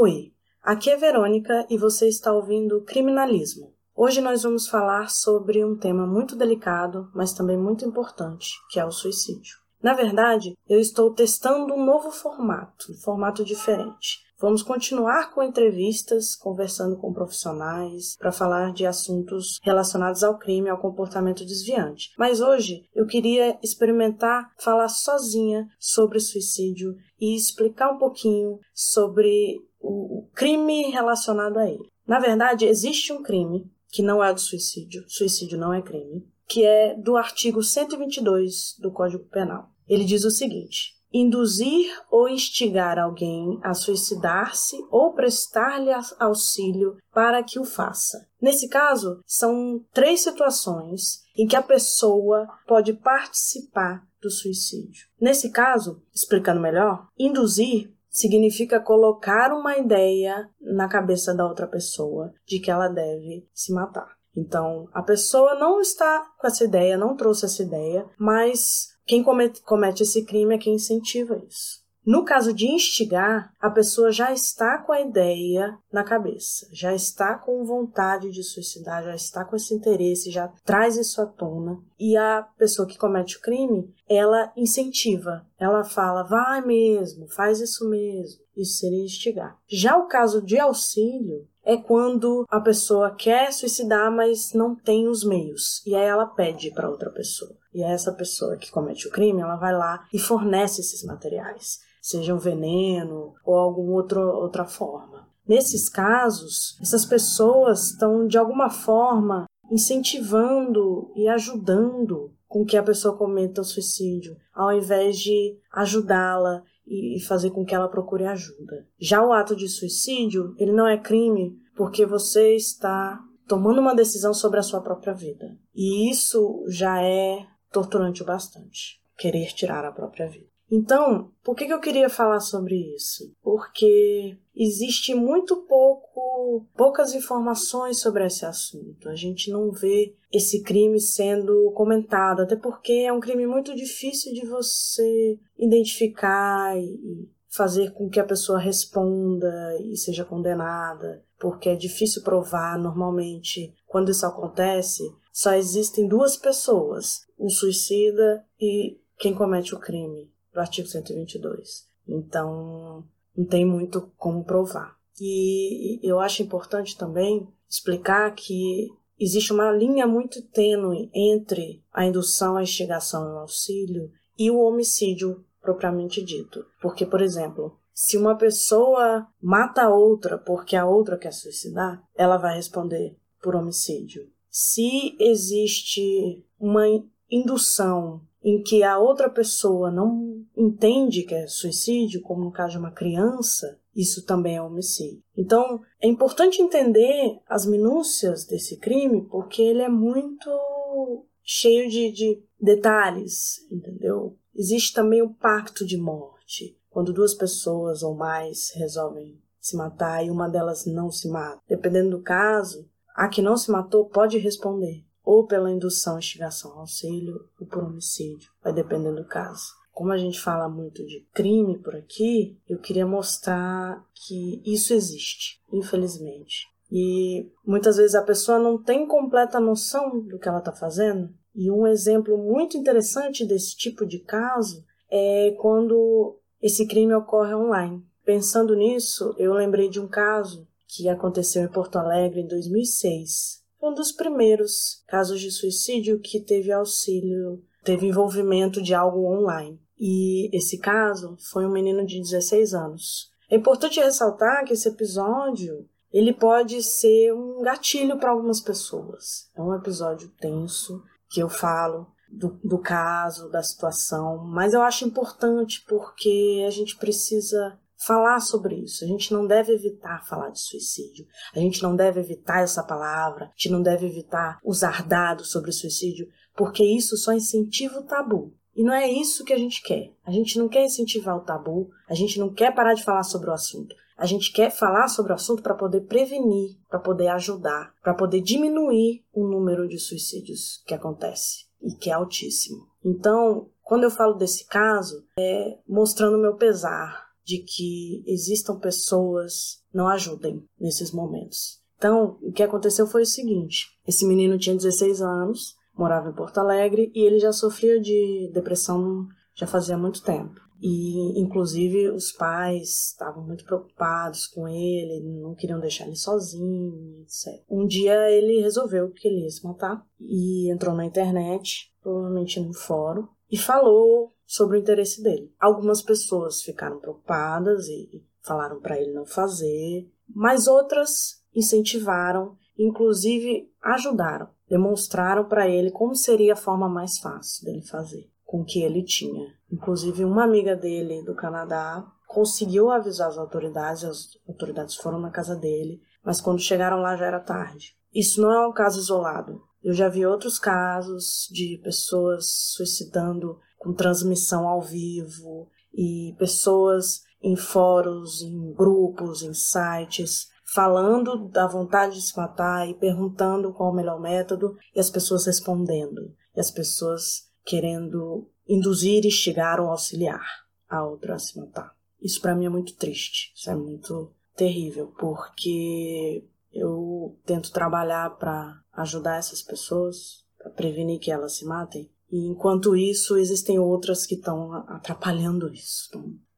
Oi, aqui é Verônica e você está ouvindo Criminalismo. Hoje nós vamos falar sobre um tema muito delicado, mas também muito importante, que é o suicídio. Na verdade, eu estou testando um novo formato, um formato diferente. Vamos continuar com entrevistas, conversando com profissionais, para falar de assuntos relacionados ao crime ao comportamento desviante. Mas hoje eu queria experimentar falar sozinha sobre suicídio e explicar um pouquinho sobre o crime relacionado a ele. Na verdade, existe um crime que não é do suicídio, suicídio não é crime, que é do artigo 122 do Código Penal. Ele diz o seguinte: induzir ou instigar alguém a suicidar-se ou prestar-lhe auxílio para que o faça. Nesse caso, são três situações em que a pessoa pode participar do suicídio. Nesse caso, explicando melhor, induzir significa colocar uma ideia na cabeça da outra pessoa de que ela deve se matar. Então, a pessoa não está com essa ideia, não trouxe essa ideia, mas quem comete, comete esse crime é quem incentiva isso. No caso de instigar, a pessoa já está com a ideia na cabeça, já está com vontade de suicidar, já está com esse interesse, já traz isso à tona. E a pessoa que comete o crime, ela incentiva, ela fala, vai mesmo, faz isso mesmo. Isso seria instigar. Já o caso de auxílio é quando a pessoa quer suicidar, mas não tem os meios. E aí ela pede para outra pessoa. E essa pessoa que comete o crime, ela vai lá e fornece esses materiais seja um veneno ou alguma outra, outra forma. Nesses casos, essas pessoas estão de alguma forma incentivando e ajudando com que a pessoa cometa o suicídio, ao invés de ajudá-la e fazer com que ela procure ajuda. Já o ato de suicídio, ele não é crime porque você está tomando uma decisão sobre a sua própria vida. E isso já é torturante o bastante, querer tirar a própria vida. Então, por que, que eu queria falar sobre isso? Porque existe muito pouco, poucas informações sobre esse assunto. A gente não vê esse crime sendo comentado, até porque é um crime muito difícil de você identificar e fazer com que a pessoa responda e seja condenada, porque é difícil provar normalmente. Quando isso acontece, só existem duas pessoas, um suicida e quem comete o crime do artigo 122. Então, não tem muito como provar. E eu acho importante também explicar que existe uma linha muito tênue entre a indução, a instigação e o auxílio e o homicídio propriamente dito. Porque, por exemplo, se uma pessoa mata a outra porque a outra quer suicidar, ela vai responder por homicídio. Se existe uma indução em que a outra pessoa não entende que é suicídio, como no caso de uma criança, isso também é homicídio. Então, é importante entender as minúcias desse crime, porque ele é muito cheio de, de detalhes, entendeu? Existe também o pacto de morte, quando duas pessoas ou mais resolvem se matar e uma delas não se mata. Dependendo do caso, a que não se matou pode responder ou pela indução, instigação, auxílio, ou por homicídio, vai dependendo do caso. Como a gente fala muito de crime por aqui, eu queria mostrar que isso existe, infelizmente. E muitas vezes a pessoa não tem completa noção do que ela está fazendo. E um exemplo muito interessante desse tipo de caso é quando esse crime ocorre online. Pensando nisso, eu lembrei de um caso que aconteceu em Porto Alegre em 2006 um dos primeiros casos de suicídio que teve auxílio, teve envolvimento de algo online. E esse caso foi um menino de 16 anos. É importante ressaltar que esse episódio ele pode ser um gatilho para algumas pessoas. É um episódio tenso que eu falo do, do caso, da situação, mas eu acho importante porque a gente precisa falar sobre isso. A gente não deve evitar falar de suicídio. A gente não deve evitar essa palavra. A gente não deve evitar usar dados sobre suicídio, porque isso só incentiva o tabu. E não é isso que a gente quer. A gente não quer incentivar o tabu, a gente não quer parar de falar sobre o assunto. A gente quer falar sobre o assunto para poder prevenir, para poder ajudar, para poder diminuir o número de suicídios que acontece e que é altíssimo. Então, quando eu falo desse caso, é mostrando meu pesar de que existam pessoas não ajudem nesses momentos. Então, o que aconteceu foi o seguinte: esse menino tinha 16 anos, morava em Porto Alegre e ele já sofria de depressão já fazia muito tempo. E, inclusive, os pais estavam muito preocupados com ele, não queriam deixar ele sozinho, etc. Um dia ele resolveu que ele ia se matar e entrou na internet, provavelmente no fórum, e falou sobre o interesse dele. Algumas pessoas ficaram preocupadas e falaram para ele não fazer, mas outras incentivaram, inclusive ajudaram, demonstraram para ele como seria a forma mais fácil dele fazer com o que ele tinha. Inclusive, uma amiga dele do Canadá conseguiu avisar as autoridades, as autoridades foram na casa dele, mas quando chegaram lá já era tarde. Isso não é um caso isolado. Eu já vi outros casos de pessoas suicidando com transmissão ao vivo e pessoas em fóruns, em grupos, em sites, falando da vontade de se matar e perguntando qual o melhor método e as pessoas respondendo. E as pessoas querendo induzir, instigar ou auxiliar a outra a se matar. Isso para mim é muito triste, isso é muito terrível, porque eu tento trabalhar para ajudar essas pessoas, para prevenir que elas se matem, e enquanto isso existem outras que estão atrapalhando isso,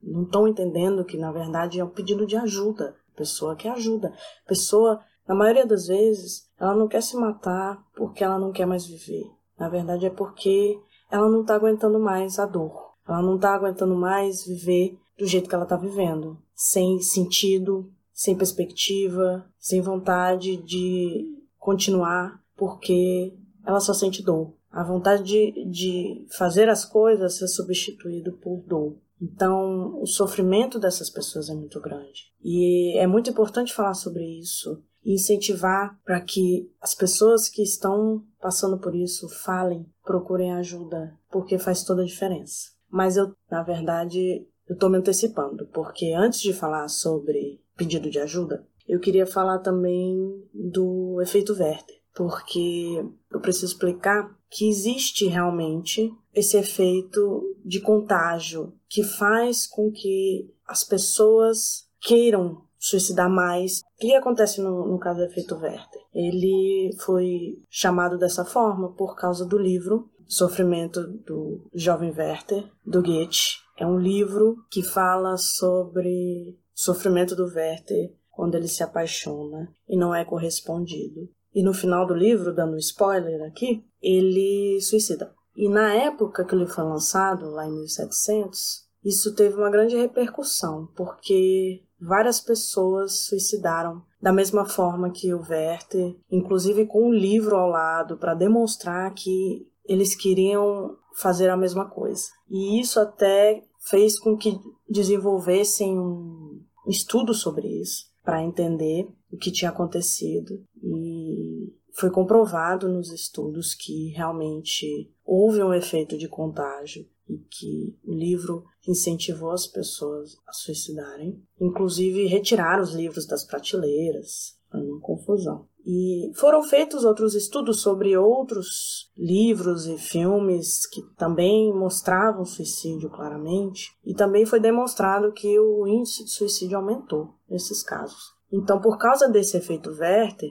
não estão entendendo que na verdade é um pedido de ajuda, a pessoa quer ajuda, a pessoa na maioria das vezes ela não quer se matar porque ela não quer mais viver, na verdade é porque ela não está aguentando mais a dor. Ela não está aguentando mais viver do jeito que ela está vivendo, sem sentido, sem perspectiva, sem vontade de continuar, porque ela só sente dor. A vontade de, de fazer as coisas é substituído por dor. Então, o sofrimento dessas pessoas é muito grande. E é muito importante falar sobre isso e incentivar para que as pessoas que estão passando por isso falem, procurem ajuda, porque faz toda a diferença. Mas eu, na verdade, eu estou me antecipando, porque antes de falar sobre pedido de ajuda, eu queria falar também do efeito Werther, porque eu preciso explicar que existe realmente esse efeito de contágio que faz com que as pessoas queiram suicidar mais. O que acontece no, no caso do efeito Werther? Ele foi chamado dessa forma por causa do livro Sofrimento do Jovem Werther, do Goethe. É um livro que fala sobre o sofrimento do Werther quando ele se apaixona e não é correspondido. E no final do livro, dando spoiler aqui, ele suicida. E na época que ele foi lançado, lá em 1700, isso teve uma grande repercussão, porque várias pessoas suicidaram da mesma forma que o Werther, inclusive com um livro ao lado para demonstrar que eles queriam fazer a mesma coisa. E isso até fez com que desenvolvessem um estudo sobre isso para entender o que tinha acontecido e foi comprovado nos estudos que realmente houve um efeito de contágio e que o livro incentivou as pessoas a suicidarem, inclusive retirar os livros das prateleiras, para uma confusão. E foram feitos outros estudos sobre outros livros e filmes que também mostravam suicídio claramente, e também foi demonstrado que o índice de suicídio aumentou nesses casos. Então, por causa desse efeito Werther,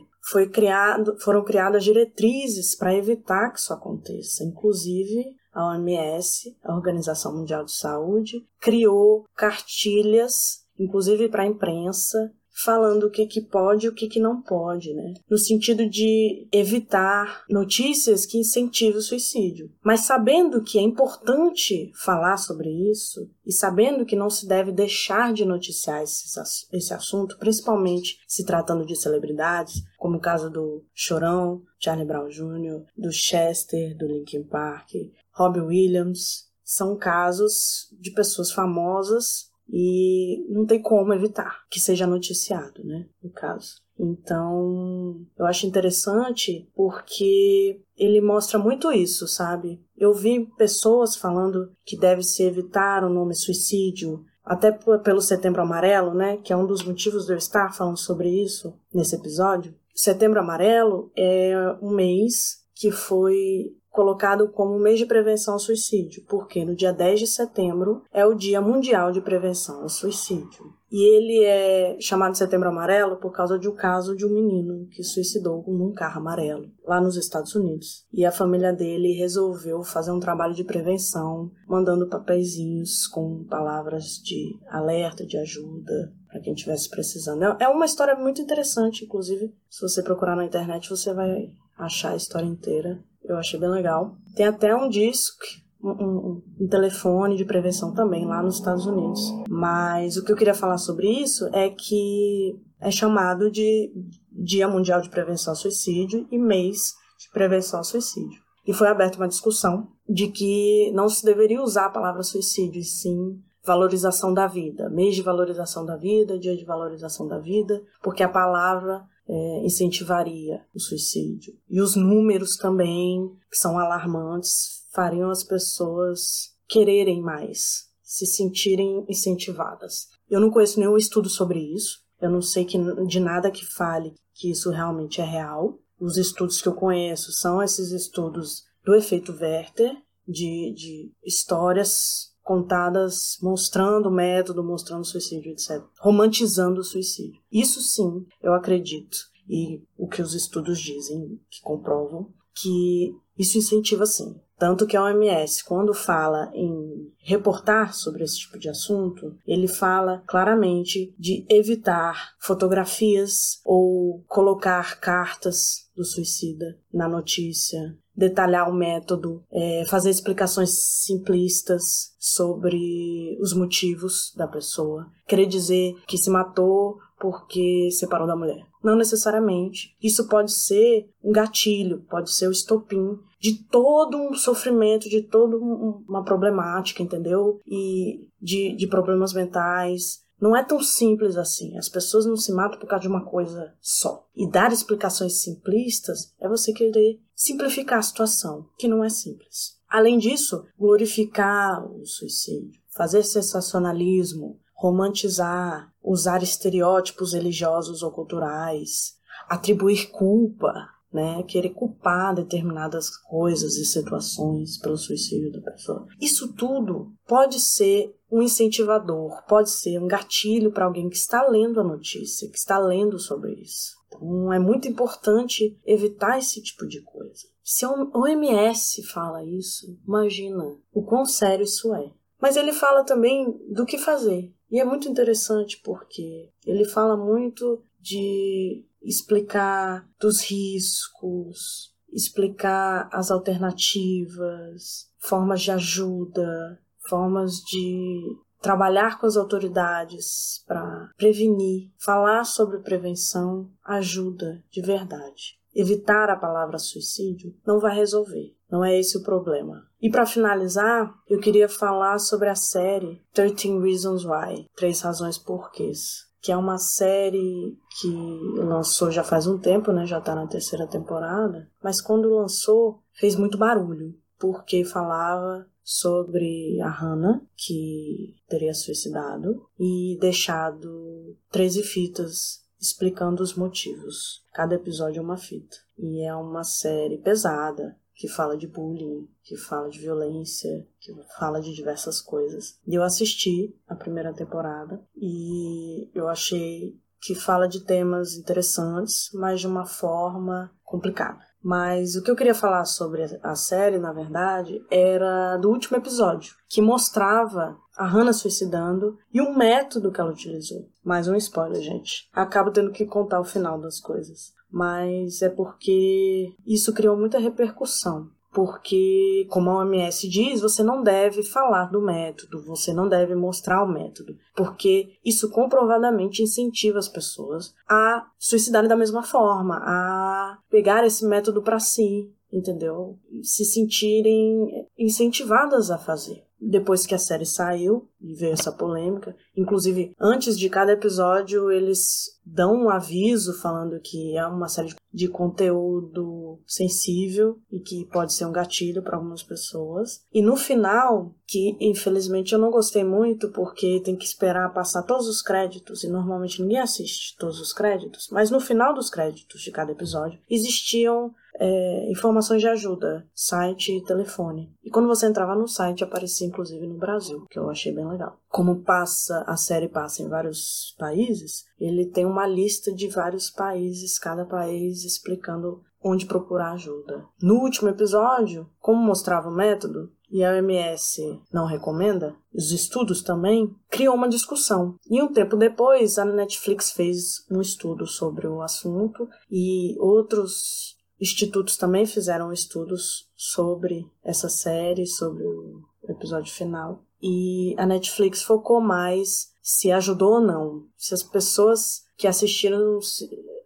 criado, foram criadas diretrizes para evitar que isso aconteça, inclusive a OMS, a Organização Mundial de Saúde, criou cartilhas, inclusive para a imprensa, falando o que, que pode e o que, que não pode, né? No sentido de evitar notícias que incentivem o suicídio. Mas sabendo que é importante falar sobre isso e sabendo que não se deve deixar de noticiar esse, assunto, principalmente se tratando de celebridades, como o caso do Chorão, Charlie Brown Jr., do Chester, do Linkin Park, Robbie Williams, são casos de pessoas famosas e não tem como evitar que seja noticiado, né, no caso. Então, eu acho interessante porque ele mostra muito isso, sabe? Eu vi pessoas falando que deve se evitar o nome suicídio, até pelo Setembro Amarelo, né, que é um dos motivos de eu estar falando sobre isso nesse episódio. Setembro Amarelo é um mês que foi colocado como mês de prevenção ao suicídio, porque no dia 10 de setembro é o Dia Mundial de Prevenção ao Suicídio. E ele é chamado Setembro Amarelo por causa de um caso de um menino que suicidou num carro amarelo lá nos Estados Unidos. E a família dele resolveu fazer um trabalho de prevenção, mandando papeizinhos com palavras de alerta, de ajuda, para quem estivesse precisando. É uma história muito interessante, inclusive, se você procurar na internet, você vai achar a história inteira. Eu achei bem legal. Tem até um disco, um, um, um, telefone de prevenção também lá nos Estados Unidos. Mas o que eu queria falar sobre isso é que é chamado de Dia Mundial de Prevenção ao Suicídio e Mês de Prevenção ao Suicídio. E foi aberta uma discussão de que não se deveria usar a palavra suicídio, e sim valorização da vida. Mês de valorização da vida, dia de valorização da vida, porque a palavra é, incentivaria o suicídio. E os números também, que são alarmantes, fariam as pessoas quererem mais, se sentirem incentivadas. Eu não conheço nenhum estudo sobre isso, eu não sei que, de nada que fale que isso realmente é real. Os estudos que eu conheço são esses estudos do efeito Werther, de, de histórias contadas mostrando o método, mostrando o suicídio, etc. Romantizando o suicídio. Isso sim, eu acredito. E o que os estudos dizem, que comprovam, que isso incentiva sim. Tanto que a OMS, quando fala em reportar sobre esse tipo de assunto, ele fala claramente de evitar fotografias ou colocar cartas do suicida na notícia, detalhar o método, é, fazer explicações simplistas sobre os motivos da pessoa, querer dizer que se matou porque separou da mulher. Não necessariamente. Isso pode ser um gatilho, pode ser o estopim de todo um sofrimento, de toda uma problemática, entendeu? E de, de problemas mentais, não é tão simples assim. As pessoas não se matam por causa de uma coisa só. E dar explicações simplistas é você querer simplificar a situação, que não é simples. Além disso, glorificar o suicídio, fazer sensacionalismo, romantizar, usar estereótipos religiosos ou culturais, atribuir culpa, né, querer culpar determinadas coisas e situações pelo suicídio da pessoa. Isso tudo pode ser um incentivador, pode ser um gatilho para alguém que está lendo a notícia, que está lendo sobre isso. Então é muito importante evitar esse tipo de coisa. Se a OMS fala isso, imagina o quão sério isso é. Mas ele fala também do que fazer. E é muito interessante porque ele fala muito de explicar dos riscos, explicar as alternativas, formas de ajuda, formas de trabalhar com as autoridades para prevenir, falar sobre prevenção ajuda de verdade. Evitar a palavra suicídio não vai resolver, não é esse o problema. E para finalizar, eu queria falar sobre a série 13 Reasons Why, Três Razões Porquês, que é uma série que lançou já faz um tempo, né? Já tá na terceira temporada, mas quando lançou fez muito barulho, porque falava sobre a Hannah, que teria suicidado, e deixado 13 fitas explicando os motivos. Cada episódio é uma fita. E é uma série pesada, que fala de bullying, que fala de violência, que fala de diversas coisas. E eu assisti a primeira temporada e eu achei que fala de temas interessantes, mas de uma forma complicada. Mas o que eu queria falar sobre a série, na verdade, era do último episódio, que mostrava a Hannah suicidando e o método que ela utilizou. Mais um spoiler, gente. Acabo tendo que contar o final das coisas mas é porque isso criou muita repercussão. Porque, como a OMS diz, você não deve falar do método, você não deve mostrar o método, porque isso comprovadamente incentiva as pessoas a suicidarem da mesma forma, a pegar esse método para si, entendeu? Se sentirem incentivadas a fazer depois que a série saiu e veio essa polêmica. Inclusive, antes de cada episódio, eles dão um aviso falando que é uma série de conteúdo sensível e que pode ser um gatilho para algumas pessoas. E no final, que infelizmente eu não gostei muito porque tem que esperar passar todos os créditos e normalmente ninguém assiste todos os créditos, mas no final dos créditos de cada episódio existiam é, informações de ajuda, site e telefone. E quando você entrava no site, aparecia inclusive no Brasil, que eu achei bem legal. Como passa, a série passa em vários países, ele tem uma lista de vários países, cada país explicando onde procurar ajuda. No último episódio, como mostrava o método, e a OMS não recomenda, os estudos também, criou uma discussão. E um tempo depois, a Netflix fez um estudo sobre o assunto e outros institutos também fizeram estudos sobre essa série, sobre o episódio final. E a Netflix focou mais se ajudou ou não, se as pessoas que assistiram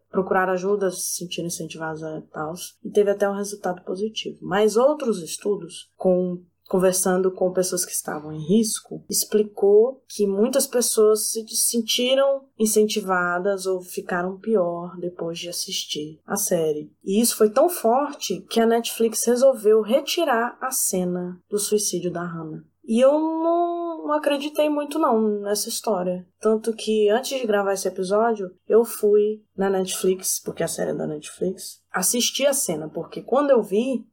procurar ajuda, se sentiram incentivadas a tal, e teve até um resultado positivo. Mas outros estudos, com conversando com pessoas que estavam em risco, explicou que muitas pessoas se sentiram incentivadas ou ficaram pior depois de assistir a série. E isso foi tão forte que a Netflix resolveu retirar a cena do suicídio da Hannah. E eu não, não, acreditei muito não nessa história. Tanto que antes de gravar esse episódio, eu fui na Netflix, porque a série é da Netflix, assistir a cena, porque quando eu vi,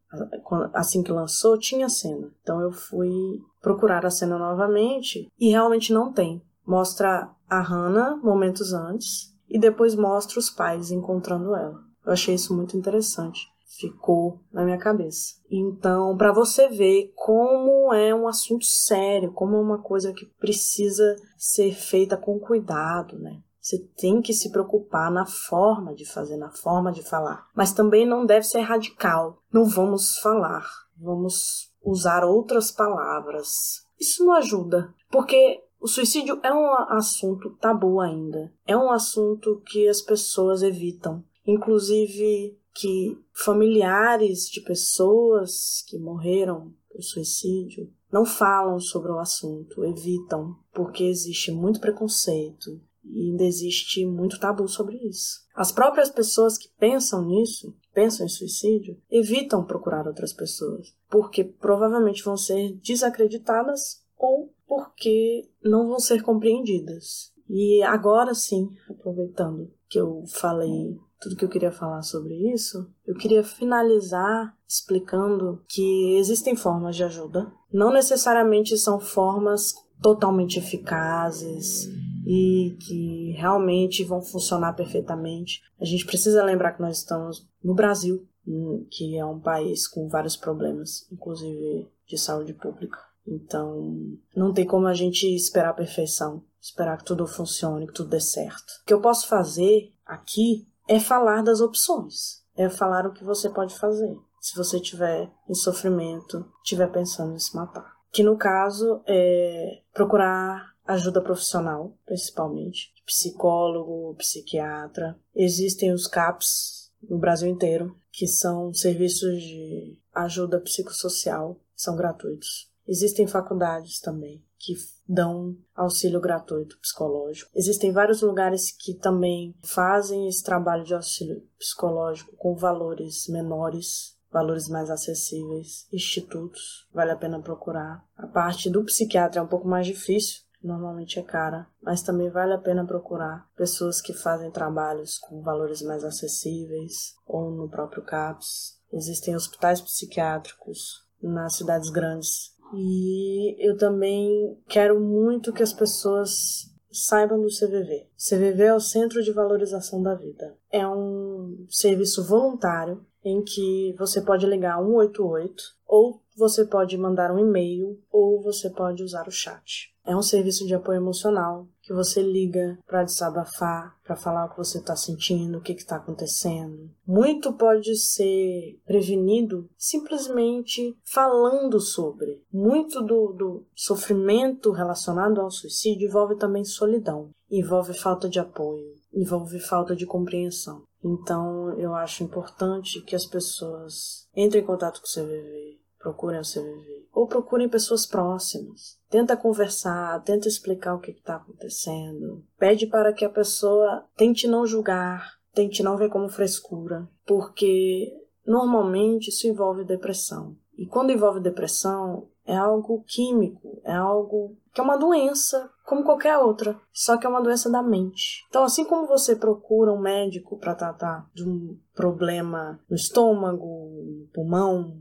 assim que lançou, tinha cena. Então eu fui procurar a cena novamente e realmente não tem. Mostra a Hannah momentos antes e depois mostra os pais encontrando ela. Eu achei isso muito interessante ficou na minha cabeça. Então, para você ver como é um assunto sério, como é uma coisa que precisa ser feita com cuidado, né? Você tem que se preocupar na forma de fazer, na forma de falar. Mas também não deve ser radical. Não vamos falar, vamos usar outras palavras. Isso não ajuda, porque o suicídio é um assunto tabu ainda. É um assunto que as pessoas evitam. Inclusive, que familiares de pessoas que morreram por suicídio não falam sobre o assunto, evitam, porque existe muito preconceito e ainda existe muito tabu sobre isso. As próprias pessoas que pensam nisso, pensam em suicídio, evitam procurar outras pessoas, porque provavelmente vão ser desacreditadas ou porque não vão ser compreendidas. E agora sim, aproveitando que eu falei tudo que eu queria falar sobre isso, eu queria finalizar explicando que existem formas de ajuda. Não necessariamente são formas totalmente eficazes e que realmente vão funcionar perfeitamente. A gente precisa lembrar que nós estamos no Brasil, hum, que é um país com vários problemas, inclusive de saúde pública. Então, não tem como a gente esperar a perfeição, esperar que tudo funcione, que tudo dê certo. O que eu posso fazer aqui é falar das opções, é falar o que você pode fazer se você estiver em sofrimento, estiver pensando em se matar. Que no caso é procurar ajuda profissional, principalmente, psicólogo, psiquiatra. Existem os CAPS no Brasil inteiro, que são serviços de ajuda psicossocial, são gratuitos. Existem faculdades também que dão auxílio gratuito psicológico. Existem vários lugares que também fazem esse trabalho de auxílio psicológico com valores menores, valores mais acessíveis, institutos, vale a pena procurar. A parte do psiquiatra é um pouco mais difícil, normalmente é cara, mas também vale a pena procurar pessoas que fazem trabalhos com valores mais acessíveis ou no próprio CAPS. Existem hospitais psiquiátricos nas cidades grandes e eu também quero muito que as pessoas saibam do CVV. CVV é o Centro de Valorização da Vida. É um serviço voluntário em que você pode ligar 188 ou você pode mandar um e-mail ou você pode usar o chat. É um serviço de apoio emocional que você liga para desabafar, para falar o que você está sentindo, o que está acontecendo. Muito pode ser prevenido simplesmente falando sobre. Muito do, do sofrimento relacionado ao suicídio envolve também solidão, envolve falta de apoio, envolve falta de compreensão. Então, eu acho importante que as pessoas entrem em contato com o CVV, procurem o CVV, ou procurem pessoas próximas. Tenta conversar, tenta explicar o que está acontecendo. Pede para que a pessoa tente não julgar, tente não ver como frescura, porque normalmente isso envolve depressão. E quando envolve depressão, é algo químico, é algo que é uma doença como qualquer outra, só que é uma doença da mente. Então, assim como você procura um médico para tratar de um problema no estômago, no pulmão,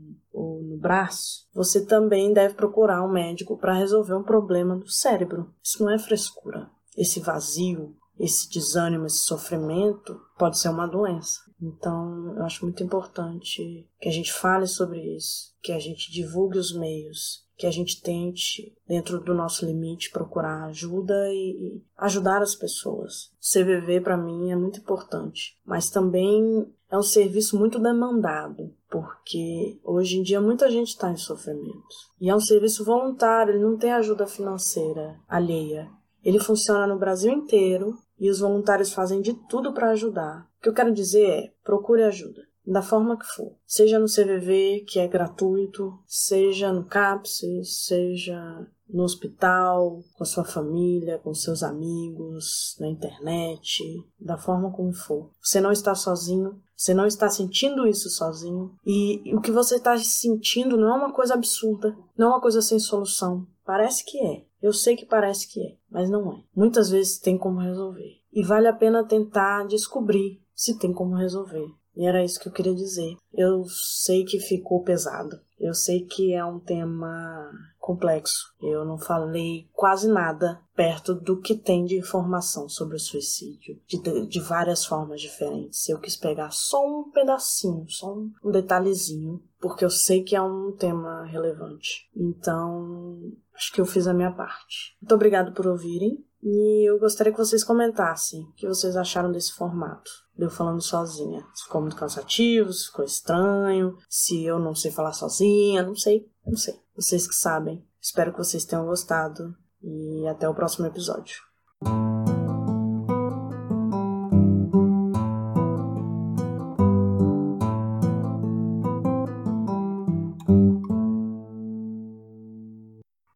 braço, você também deve procurar um médico para resolver um problema do cérebro. Isso não é frescura. Esse vazio, esse desânimo, esse sofrimento pode ser uma doença. Então, eu acho muito importante que a gente fale sobre isso, que a gente divulgue os meios, que a gente tente, dentro do nosso limite, procurar ajuda e, ajudar as pessoas. CVV para mim é muito importante, mas também é um serviço muito demandado, porque hoje em dia muita gente está em sofrimento. E é um serviço voluntário, ele não tem ajuda financeira alheia. Ele funciona no Brasil inteiro e os voluntários fazem de tudo para ajudar. O que eu quero dizer é: procure ajuda da forma que for. Seja no CVV, que é gratuito, seja no CAPS, seja no hospital, com a sua família, com seus amigos, na internet, da forma como for. Você não está sozinho, você não está sentindo isso sozinho. E o que você está sentindo não é uma coisa absurda, não é uma coisa sem solução. Parece que é. Eu sei que parece que é, mas não é. Muitas vezes tem como resolver. E vale a pena tentar descobrir se tem como resolver. E era isso que eu queria dizer. Eu sei que ficou pesado. Eu sei que é um tema complexo. Eu não falei quase nada perto do que tem de informação sobre o suicídio, de, de várias formas diferentes. Eu quis pegar só um pedacinho, só um, detalhezinho, porque eu sei que é um tema relevante. Então, acho que eu fiz a minha parte. Muito obrigado por ouvirem. E eu gostaria que vocês comentassem o que vocês acharam desse formato. Eu falando sozinha. Se ficou muito cansativo, se ficou estranho, se eu não sei falar sozinha, não sei, não sei. Vocês que sabem. Espero que vocês tenham gostado e até o próximo episódio.